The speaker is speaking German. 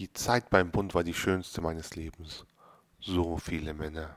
Die Zeit beim Bund war die schönste meines Lebens. So viele Männer.